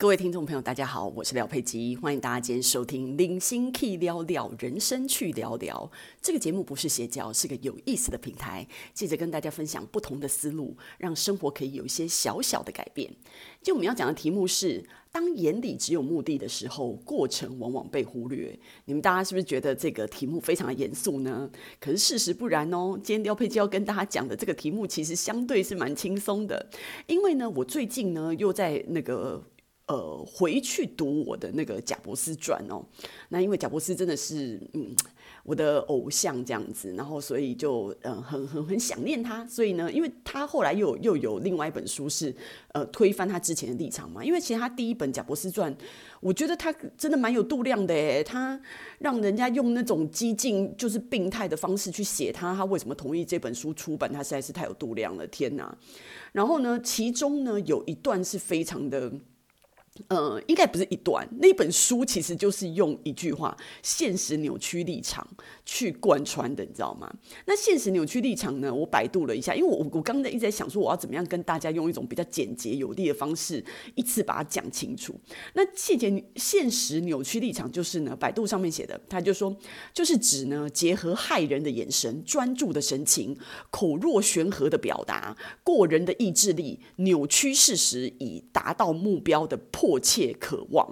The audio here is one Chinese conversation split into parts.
各位听众朋友，大家好，我是廖佩基，欢迎大家今天收听《零星 key 聊聊人生去聊聊》这个节目，不是邪教，是个有意思的平台，借着跟大家分享不同的思路，让生活可以有一些小小的改变。就我们要讲的题目是：当眼里只有目的的时候，过程往往被忽略。你们大家是不是觉得这个题目非常的严肃呢？可是事实不然哦。今天廖佩基要跟大家讲的这个题目，其实相对是蛮轻松的，因为呢，我最近呢又在那个。呃，回去读我的那个贾伯斯传哦，那因为贾伯斯真的是嗯我的偶像这样子，然后所以就呃很很很想念他，所以呢，因为他后来又又有另外一本书是呃推翻他之前的立场嘛，因为其实他第一本贾伯斯传，我觉得他真的蛮有度量的诶，他让人家用那种激进就是病态的方式去写他，他为什么同意这本书出版，他实在是太有度量了，天哪！然后呢，其中呢有一段是非常的。呃，应该不是一段。那本书其实就是用一句话“现实扭曲立场”去贯穿的，你知道吗？那现实扭曲立场呢？我百度了一下，因为我我刚才一直在想说，我要怎么样跟大家用一种比较简洁有力的方式，一次把它讲清楚。那现实现实扭曲立场就是呢，百度上面写的，他就说，就是指呢，结合骇人的眼神、专注的神情、口若悬河的表达、过人的意志力，扭曲事实以达到目标的。迫切渴望，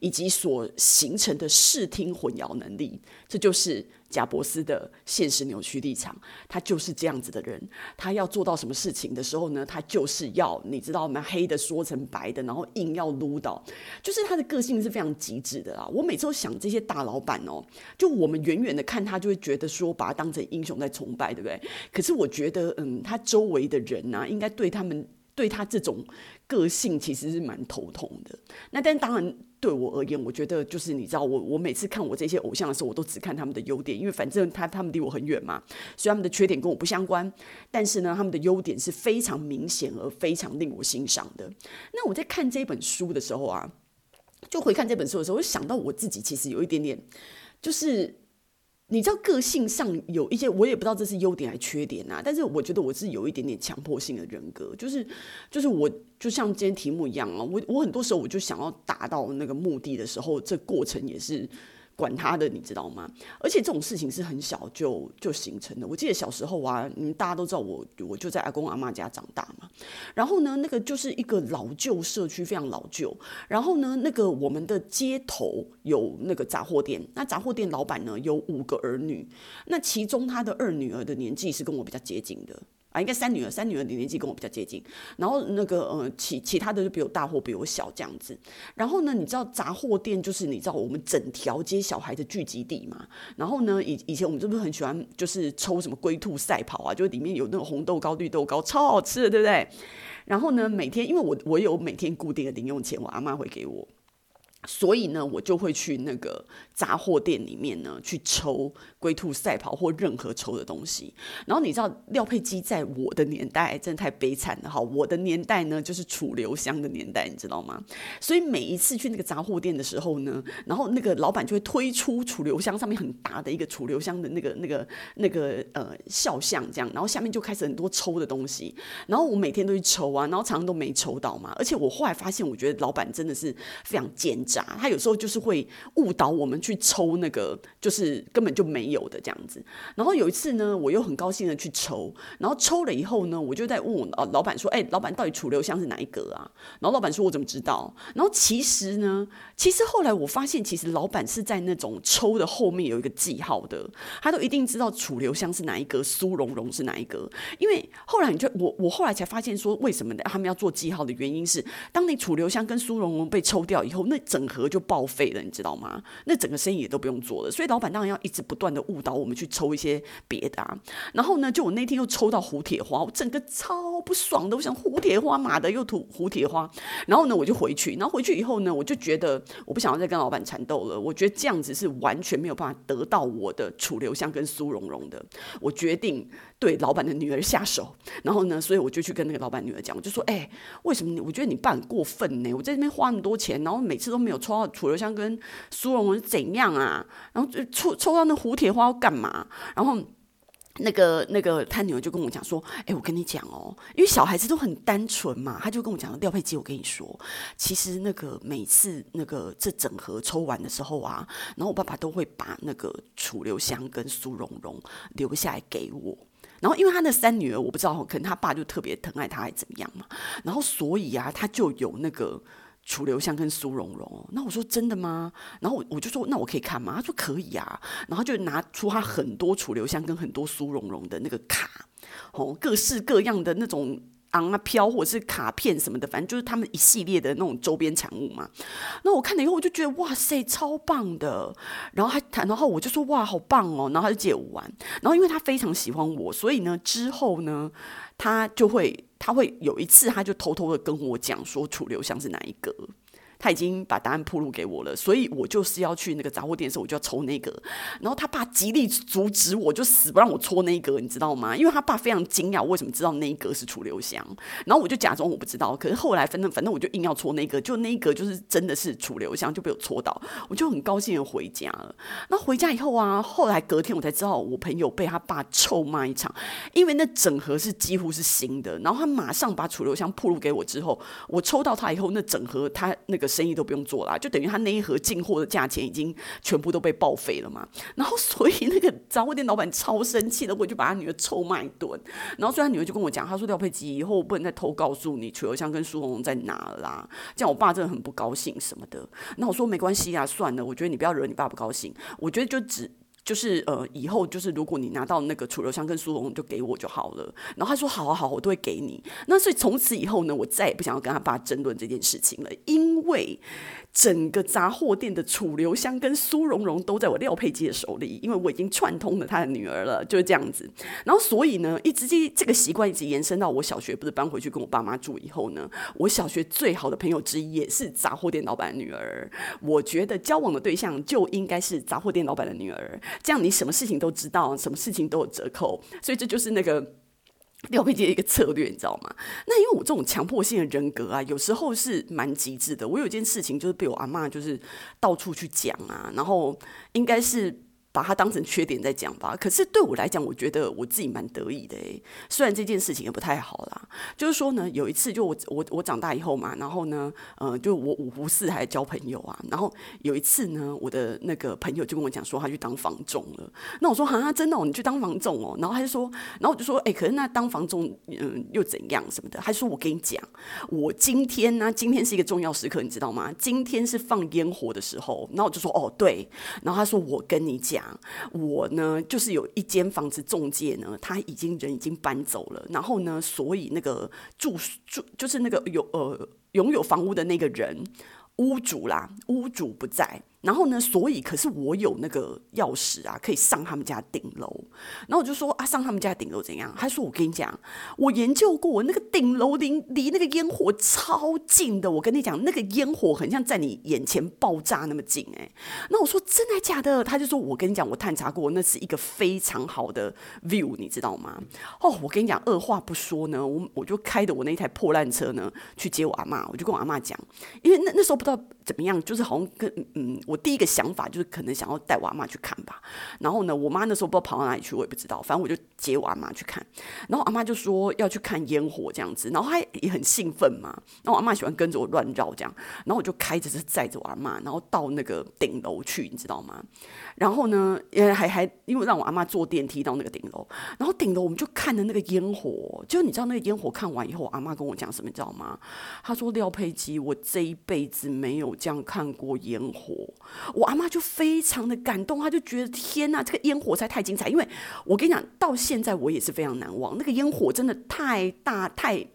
以及所形成的视听混淆能力，这就是贾伯斯的现实扭曲立场。他就是这样子的人，他要做到什么事情的时候呢？他就是要你知道吗？黑的说成白的，然后硬要撸到，就是他的个性是非常极致的啊！我每次都想这些大老板哦，就我们远远的看他，就会觉得说把他当成英雄在崇拜，对不对？可是我觉得，嗯，他周围的人呢、啊，应该对他们。对他这种个性其实是蛮头痛的。那但当然对我而言，我觉得就是你知道，我我每次看我这些偶像的时候，我都只看他们的优点，因为反正他他们离我很远嘛，所以他们的缺点跟我不相关。但是呢，他们的优点是非常明显而非常令我欣赏的。那我在看这本书的时候啊，就回看这本书的时候，我想到我自己其实有一点点，就是。你知道个性上有一些，我也不知道这是优点还是缺点啊。但是我觉得我是有一点点强迫性的人格，就是就是我就像今天题目一样啊，我我很多时候我就想要达到那个目的的时候，这过程也是。管他的，你知道吗？而且这种事情是很小就就形成的。我记得小时候啊，你们大家都知道我，我就在阿公阿嬷家长大嘛。然后呢，那个就是一个老旧社区，非常老旧。然后呢，那个我们的街头有那个杂货店，那杂货店老板呢有五个儿女，那其中他的二女儿的年纪是跟我比较接近的。啊，应该三女儿，三女儿的年纪跟我比较接近，然后那个呃，其其他的就比我大或比我小这样子。然后呢，你知道杂货店就是你知道我们整条街小孩的聚集地嘛？然后呢，以以前我们是不是很喜欢就是抽什么龟兔赛跑啊？就里面有那种红豆糕、绿豆糕，超好吃的，对不对？然后呢，每天因为我我有每天固定的零用钱，我阿妈会给我。所以呢，我就会去那个杂货店里面呢，去抽龟兔赛跑或任何抽的东西。然后你知道廖佩基在我的年代真的太悲惨了哈！我的年代呢，就是楚留香的年代，你知道吗？所以每一次去那个杂货店的时候呢，然后那个老板就会推出楚留香上面很大的一个楚留香的那个那个那个呃肖像这样，然后下面就开始很多抽的东西。然后我每天都去抽啊，然后常常都没抽到嘛。而且我后来发现，我觉得老板真的是非常奸他有时候就是会误导我们去抽那个，就是根本就没有的这样子。然后有一次呢，我又很高兴的去抽，然后抽了以后呢，我就在问我老板说：“哎，老板到底楚留香是哪一格啊？”然后老板说：“我怎么知道？”然后其实呢，其实后来我发现，其实老板是在那种抽的后面有一个记号的，他都一定知道楚留香是哪一个，苏蓉蓉是哪一个。因为后来你就我我后来才发现说，为什么他们要做记号的原因是，当你楚留香跟苏蓉蓉被抽掉以后，那整整盒就报废了，你知道吗？那整个生意也都不用做了。所以老板当然要一直不断的误导我们去抽一些别的啊。然后呢，就我那天又抽到胡铁花，我整个超不爽的。我想胡铁花妈的又吐胡铁花。然后呢，我就回去。然后回去以后呢，我就觉得我不想要再跟老板缠斗了。我觉得这样子是完全没有办法得到我的楚留香跟苏蓉蓉的。我决定对老板的女儿下手。然后呢，所以我就去跟那个老板女儿讲，我就说：“哎、为什么你？我觉得你爸很过分呢？我在这边花那么多钱，然后每次都没有抽到。”楚留香跟苏蓉蓉是怎样啊？然后就抽抽到那胡铁花要干嘛？然后那个那个他女儿就跟我讲说，哎、我跟你讲哦，因为小孩子都很单纯嘛，他就跟我讲了，廖佩基，我跟你说，其实那个每次那个这整盒抽完的时候啊，然后我爸爸都会把那个楚留香跟苏蓉蓉留下来给我，然后因为他那三女儿，我不知道，可能他爸就特别疼爱他，还怎么样嘛，然后所以啊，他就有那个。楚留香跟苏蓉蓉，那我说真的吗？然后我我就说，那我可以看吗？他说可以啊，然后就拿出他很多楚留香跟很多苏蓉蓉的那个卡，哦，各式各样的那种。昂啊飘，或者是卡片什么的，反正就是他们一系列的那种周边产物嘛。那我看了以后，我就觉得哇塞，超棒的。然后还谈，然后我就说哇，好棒哦。然后他就借我玩。然后因为他非常喜欢我，所以呢，之后呢，他就会，他会有一次，他就偷偷的跟我讲说，楚留香是哪一个。他已经把答案铺路给我了，所以我就是要去那个杂货店的时候，我就要抽那个。然后他爸极力阻止我，就死不让我戳那个，你知道吗？因为他爸非常惊讶，为什么知道那一个是楚留香。然后我就假装我不知道，可是后来反正反正我就硬要戳那个，就那个就是真的是楚留香，就被我戳到，我就很高兴的回家了。那回家以后啊，后来隔天我才知道，我朋友被他爸臭骂一场，因为那整盒是几乎是新的，然后他马上把楚留香铺路给我之后，我抽到他以后，那整盒他那个。生意都不用做了，就等于他那一盒进货的价钱已经全部都被报废了嘛。然后，所以那个杂货店老板超生气的，我就把他女儿臭骂一顿。然后，所以他女儿就跟我讲，他说廖佩吉以后我不能再偷告诉你楚留香跟苏红红在哪啦。这样我爸真的很不高兴什么的。那我说没关系啊，算了，我觉得你不要惹你爸不高兴。我觉得就只。就是呃，以后就是如果你拿到那个楚留香跟苏蓉蓉，就给我就好了。然后他说好啊好，我都会给你。那所以从此以后呢，我再也不想要跟他爸争论这件事情了，因为。整个杂货店的楚留香跟苏蓉蓉都在我廖佩基的手里，因为我已经串通了他的女儿了，就是这样子。然后所以呢，一直这这个习惯一直延伸到我小学，不是搬回去跟我爸妈住以后呢，我小学最好的朋友之一也是杂货店老板的女儿。我觉得交往的对象就应该是杂货店老板的女儿，这样你什么事情都知道，什么事情都有折扣。所以这就是那个。廖佩基的一个策略，你知道吗？那因为我这种强迫性的人格啊，有时候是蛮极致的。我有一件事情就是被我阿嬷就是到处去讲啊，然后应该是。把它当成缺点在讲吧。可是对我来讲，我觉得我自己蛮得意的诶。虽然这件事情也不太好啦，就是说呢，有一次就我我我长大以后嘛，然后呢，呃，就我五湖四海交朋友啊。然后有一次呢，我的那个朋友就跟我讲说，他去当房仲了。那我说哈，真的哦，你去当房仲哦？然后他就说，然后我就说，哎，可是那当房仲，嗯，又怎样什么的？他说我跟你讲，我今天呢，今天是一个重要时刻，你知道吗？今天是放烟火的时候。然后我就说，哦，对。然后他说，我跟你讲。我呢，就是有一间房子中介呢，他已经人已经搬走了，然后呢，所以那个住住就是那个有呃拥有房屋的那个人，屋主啦，屋主不在。然后呢，所以可是我有那个钥匙啊，可以上他们家顶楼。然后我就说啊，上他们家顶楼怎样？他说我跟你讲，我研究过，那个顶楼离离那个烟火超近的。我跟你讲，那个烟火很像在你眼前爆炸那么近哎。那我说真的假的？他就说我跟你讲，我探查过，那是一个非常好的 view，你知道吗？哦，我跟你讲，二话不说呢，我我就开着我那一台破烂车呢去接我阿妈。我就跟我阿妈讲，因为那那时候不知道怎么样，就是好像跟嗯我。第一个想法就是可能想要带我阿妈去看吧，然后呢，我妈那时候不知道跑到哪里去，我也不知道，反正我就接我阿妈去看，然后阿妈就说要去看烟火这样子，然后她也很兴奋嘛，然后我阿妈喜欢跟着我乱绕这样，然后我就开着车载着我阿妈，然后到那个顶楼去，你知道吗？然后呢，也还还因为让我阿妈坐电梯到那个顶楼，然后顶楼我们就看着那个烟火，就你知道那个烟火看完以后，阿妈跟我讲什么，你知道吗？她说廖佩基，我这一辈子没有这样看过烟火。我阿妈就非常的感动，她就觉得天呐，这个烟火才太精彩！因为我跟你讲，到现在我也是非常难忘，那个烟火真的太大太，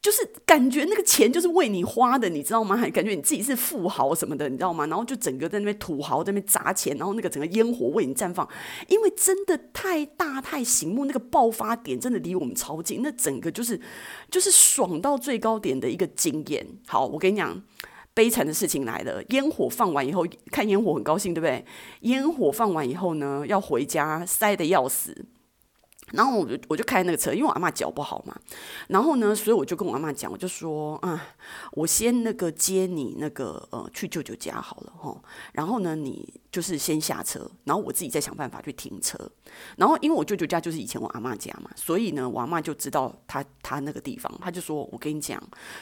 就是感觉那个钱就是为你花的，你知道吗？还感觉你自己是富豪什么的，你知道吗？然后就整个在那边土豪在那边砸钱，然后那个整个烟火为你绽放，因为真的太大太醒目，那个爆发点真的离我们超近，那整个就是就是爽到最高点的一个经验。好，我跟你讲。悲惨的事情来了，烟火放完以后，看烟火很高兴，对不对？烟火放完以后呢，要回家，塞得要死。然后我就我就开那个车，因为我阿妈脚不好嘛。然后呢，所以我就跟我阿妈讲，我就说啊，我先那个接你那个呃去舅舅家好了哈。然后呢，你。就是先下车，然后我自己再想办法去停车。然后因为我舅舅家就是以前我阿妈家嘛，所以呢，我阿妈就知道他他那个地方，他就说：“我跟你讲，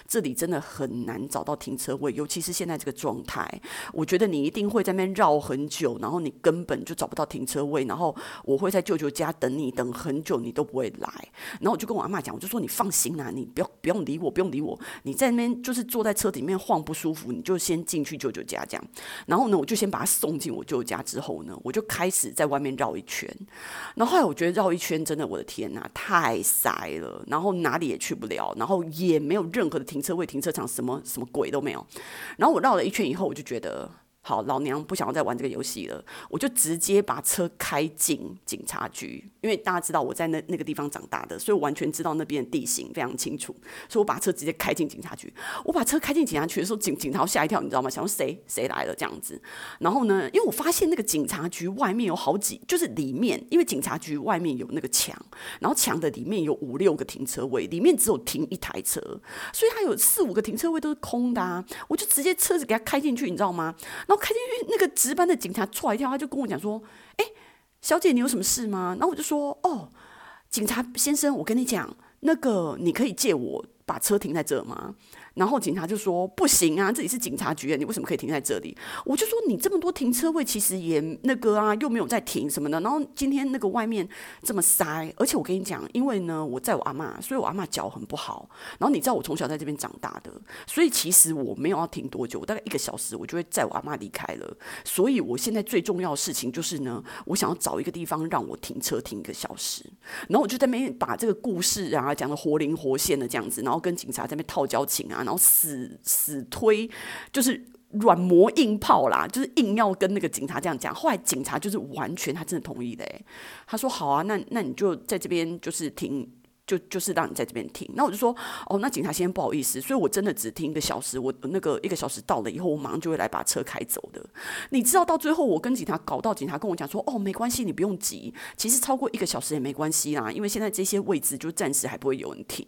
这里真的很难找到停车位，尤其是现在这个状态，我觉得你一定会在那边绕很久，然后你根本就找不到停车位，然后我会在舅舅家等你，等很久你都不会来。”然后我就跟我阿妈讲，我就说：“你放心啦，你不要不用理我，不用理我，你在那边就是坐在车里面晃不舒服，你就先进去舅舅家这样。”然后呢，我就先把他送进我舅家之后呢，我就开始在外面绕一圈。然后后来我觉得绕一圈真的，我的天呐，太塞了，然后哪里也去不了，然后也没有任何的停车位、停车场，什么什么鬼都没有。然后我绕了一圈以后，我就觉得。好，老娘不想要再玩这个游戏了，我就直接把车开进警察局，因为大家知道我在那那个地方长大的，所以我完全知道那边的地形非常清楚，所以我把车直接开进警察局。我把车开进警察局的时候，警警察吓一跳，你知道吗？想说谁谁来了这样子。然后呢，因为我发现那个警察局外面有好几，就是里面，因为警察局外面有那个墙，然后墙的里面有五六个停车位，里面只有停一台车，所以它有四五个停车位都是空的啊。我就直接车子给它开进去，你知道吗？我开进去，那个值班的警察唰一跳，他就跟我讲说：“哎，小姐，你有什么事吗？”然后我就说：“哦，警察先生，我跟你讲，那个你可以借我把车停在这吗？”然后警察就说：“不行啊，这里是警察局，你为什么可以停在这里？”我就说：“你这么多停车位，其实也那个啊，又没有在停什么的。然后今天那个外面这么塞，而且我跟你讲，因为呢，我载我阿嬷，所以我阿嬷脚很不好。然后你知道我从小在这边长大的，所以其实我没有要停多久，大概一个小时，我就会载我阿嬷离开了。所以我现在最重要的事情就是呢，我想要找一个地方让我停车停一个小时。然后我就在那边把这个故事啊讲得活灵活现的这样子，然后跟警察在那边套交情啊。”然后死死推，就是软磨硬泡啦，就是硬要跟那个警察这样讲。后来警察就是完全，他真的同意的。他说：“好啊，那那你就在这边就是停，就就是让你在这边停。”那我就说：“哦，那警察先生不好意思，所以我真的只停一个小时。我那个一个小时到了以后，我马上就会来把车开走的。你知道，到最后我跟警察搞到，警察跟我讲说：‘哦，没关系，你不用急。其实超过一个小时也没关系啦，因为现在这些位置就暂时还不会有人停。’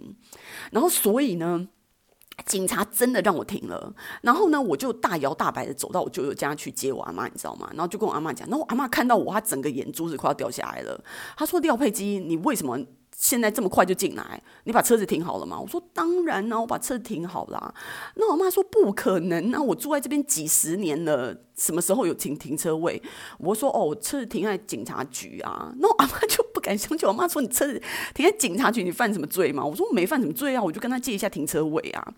然后所以呢。”警察真的让我停了，然后呢，我就大摇大摆的走到我舅舅家去接我阿妈，你知道吗？然后就跟我阿妈讲，然后我阿妈看到我，她整个眼珠子快要掉下来了。她说：“廖佩基，你为什么？”现在这么快就进来？你把车子停好了吗？我说当然呢，我把车子停好了。那我妈说不可能，啊我住在这边几十年了，什么时候有停停车位？我说哦，车子停在警察局啊。那我阿妈就敢相信。我妈说你车子停在警察局，你犯什么罪吗？我说我没犯什么罪啊，我就跟他借一下停车位啊。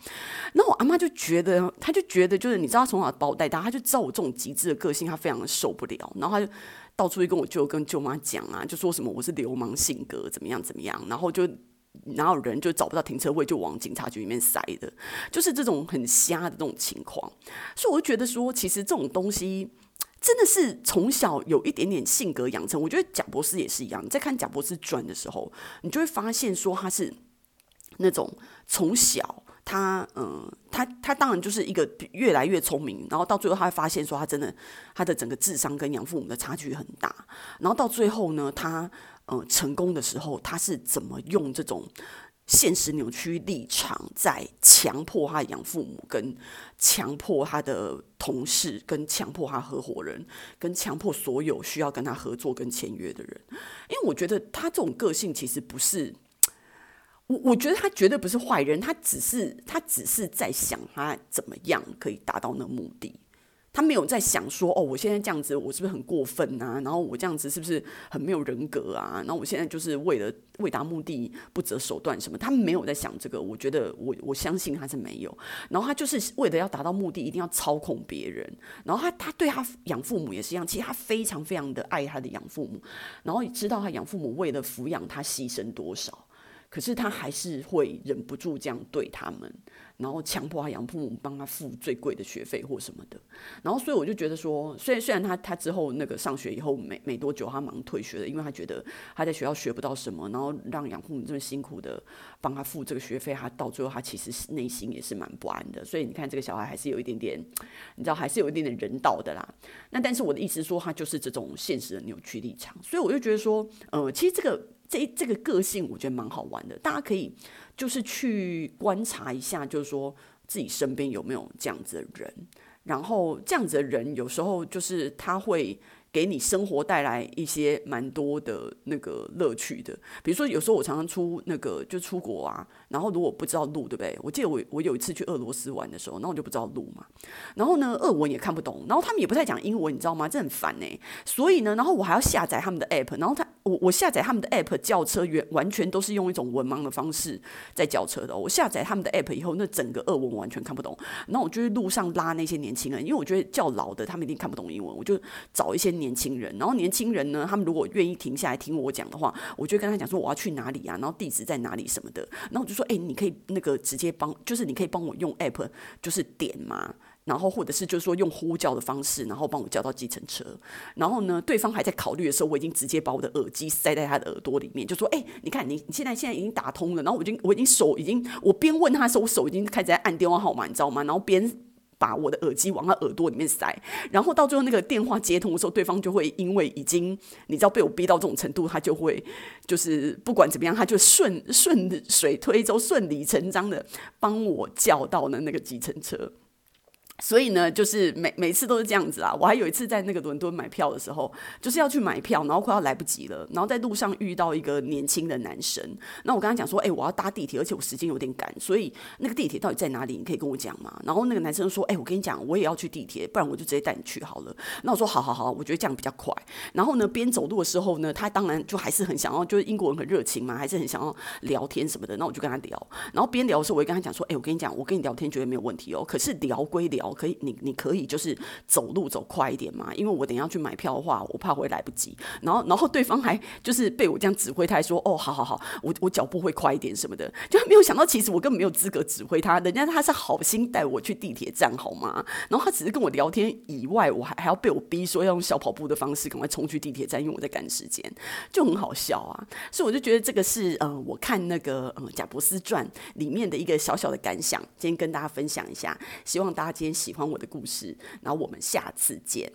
那我阿妈就觉得，她就觉得就是你知道，从小把我带大，她就知道我这种极致的个性，她非常的受不了。然后她就。到处去跟我舅跟舅妈讲啊，就说什么我是流氓性格，怎么样怎么样，然后就哪有人就找不到停车位，就往警察局里面塞的，就是这种很瞎的这种情况。所以我就觉得说，其实这种东西真的是从小有一点点性格养成。我觉得贾博士也是一样，你在看贾博士传的时候，你就会发现说他是那种从小。他嗯，他他当然就是一个越来越聪明，然后到最后他会发现说他真的他的整个智商跟养父母的差距很大，然后到最后呢，他呃成功的时候，他是怎么用这种现实扭曲立场，在强迫他养父母，跟强迫他的同事，跟强迫他合伙人，跟强迫所有需要跟他合作跟签约的人，因为我觉得他这种个性其实不是。我我觉得他绝对不是坏人，他只是他只是在想他怎么样可以达到那目的，他没有在想说哦，我现在这样子我是不是很过分啊？然后我这样子是不是很没有人格啊？然后我现在就是为了为达目的不择手段什么？他没有在想这个，我觉得我我相信他是没有。然后他就是为了要达到目的，一定要操控别人。然后他他对他养父母也是一样，其实他非常非常的爱他的养父母，然后也知道他养父母为了抚养他牺牲多少。可是他还是会忍不住这样对他们，然后强迫他养父母帮他付最贵的学费或什么的，然后所以我就觉得说，虽然虽然他他之后那个上学以后没没多久他忙退学了，因为他觉得他在学校学不到什么，然后让养父母这么辛苦的帮他付这个学费，他到最后他其实内心也是蛮不安的。所以你看这个小孩还是有一点点，你知道还是有一点点人道的啦。那但是我的意思说，他就是这种现实的扭曲立场，所以我就觉得说，呃，其实这个。这这个个性我觉得蛮好玩的，大家可以就是去观察一下，就是说自己身边有没有这样子的人，然后这样子的人有时候就是他会。给你生活带来一些蛮多的那个乐趣的，比如说有时候我常常出那个就出国啊，然后如果不知道路，对不对？我记得我我有一次去俄罗斯玩的时候，然后我就不知道路嘛，然后呢，俄文也看不懂，然后他们也不太讲英文，你知道吗？这很烦呢。所以呢，然后我还要下载他们的 app，然后他我我下载他们的 app 叫车，完完全都是用一种文盲的方式在叫车的。我下载他们的 app 以后，那整个俄文我完全看不懂，然后我就去路上拉那些年轻人，因为我觉得较老的他们一定看不懂英文，我就找一些。年轻人，然后年轻人呢，他们如果愿意停下来听我讲的话，我就跟他讲说我要去哪里啊，然后地址在哪里什么的，然后我就说，哎，你可以那个直接帮，就是你可以帮我用 app，就是点嘛，然后或者是就是说用呼叫的方式，然后帮我叫到计程车，然后呢，对方还在考虑的时候，我已经直接把我的耳机塞在他的耳朵里面，就说，哎，你看你你现在现在已经打通了，然后我已经我已经手已经，我边问他的时候，我手已经开始在按电话号码，你知道吗？然后边。把我的耳机往他耳朵里面塞，然后到最后那个电话接通的时候，对方就会因为已经你知道被我逼到这种程度，他就会就是不管怎么样，他就顺顺水推舟、顺理成章的帮我叫到了那个计程车。所以呢，就是每每次都是这样子啊。我还有一次在那个伦敦买票的时候，就是要去买票，然后快要来不及了，然后在路上遇到一个年轻的男生。那我跟他讲说：“哎、我要搭地铁，而且我时间有点赶，所以那个地铁到底在哪里？你可以跟我讲吗？”然后那个男生说：“哎、我跟你讲，我也要去地铁，不然我就直接带你去好了。”那我说：“好好好，我觉得这样比较快。”然后呢，边走路的时候呢，他当然就还是很想要，就是英国人很热情嘛，还是很想要聊天什么的。那我就跟他聊，然后边聊的时候，我也跟他讲说：“哎、我跟你讲，我跟你聊天绝对没有问题哦。可是聊归聊。”可以，你你可以就是走路走快一点嘛，因为我等下去买票的话，我怕会来不及。然后，然后对方还就是被我这样指挥，他还说：“哦，好好好，我我脚步会快一点什么的。”就没有想到，其实我根本没有资格指挥他，人家他是好心带我去地铁站，好吗？然后他只是跟我聊天以外，我还还要被我逼说要用小跑步的方式赶快冲去地铁站，因为我在赶时间，就很好笑啊。所以我就觉得这个是呃，我看那个呃《贾伯斯传》里面的一个小小的感想，今天跟大家分享一下，希望大家今天喜欢我的故事。然后我们下次见。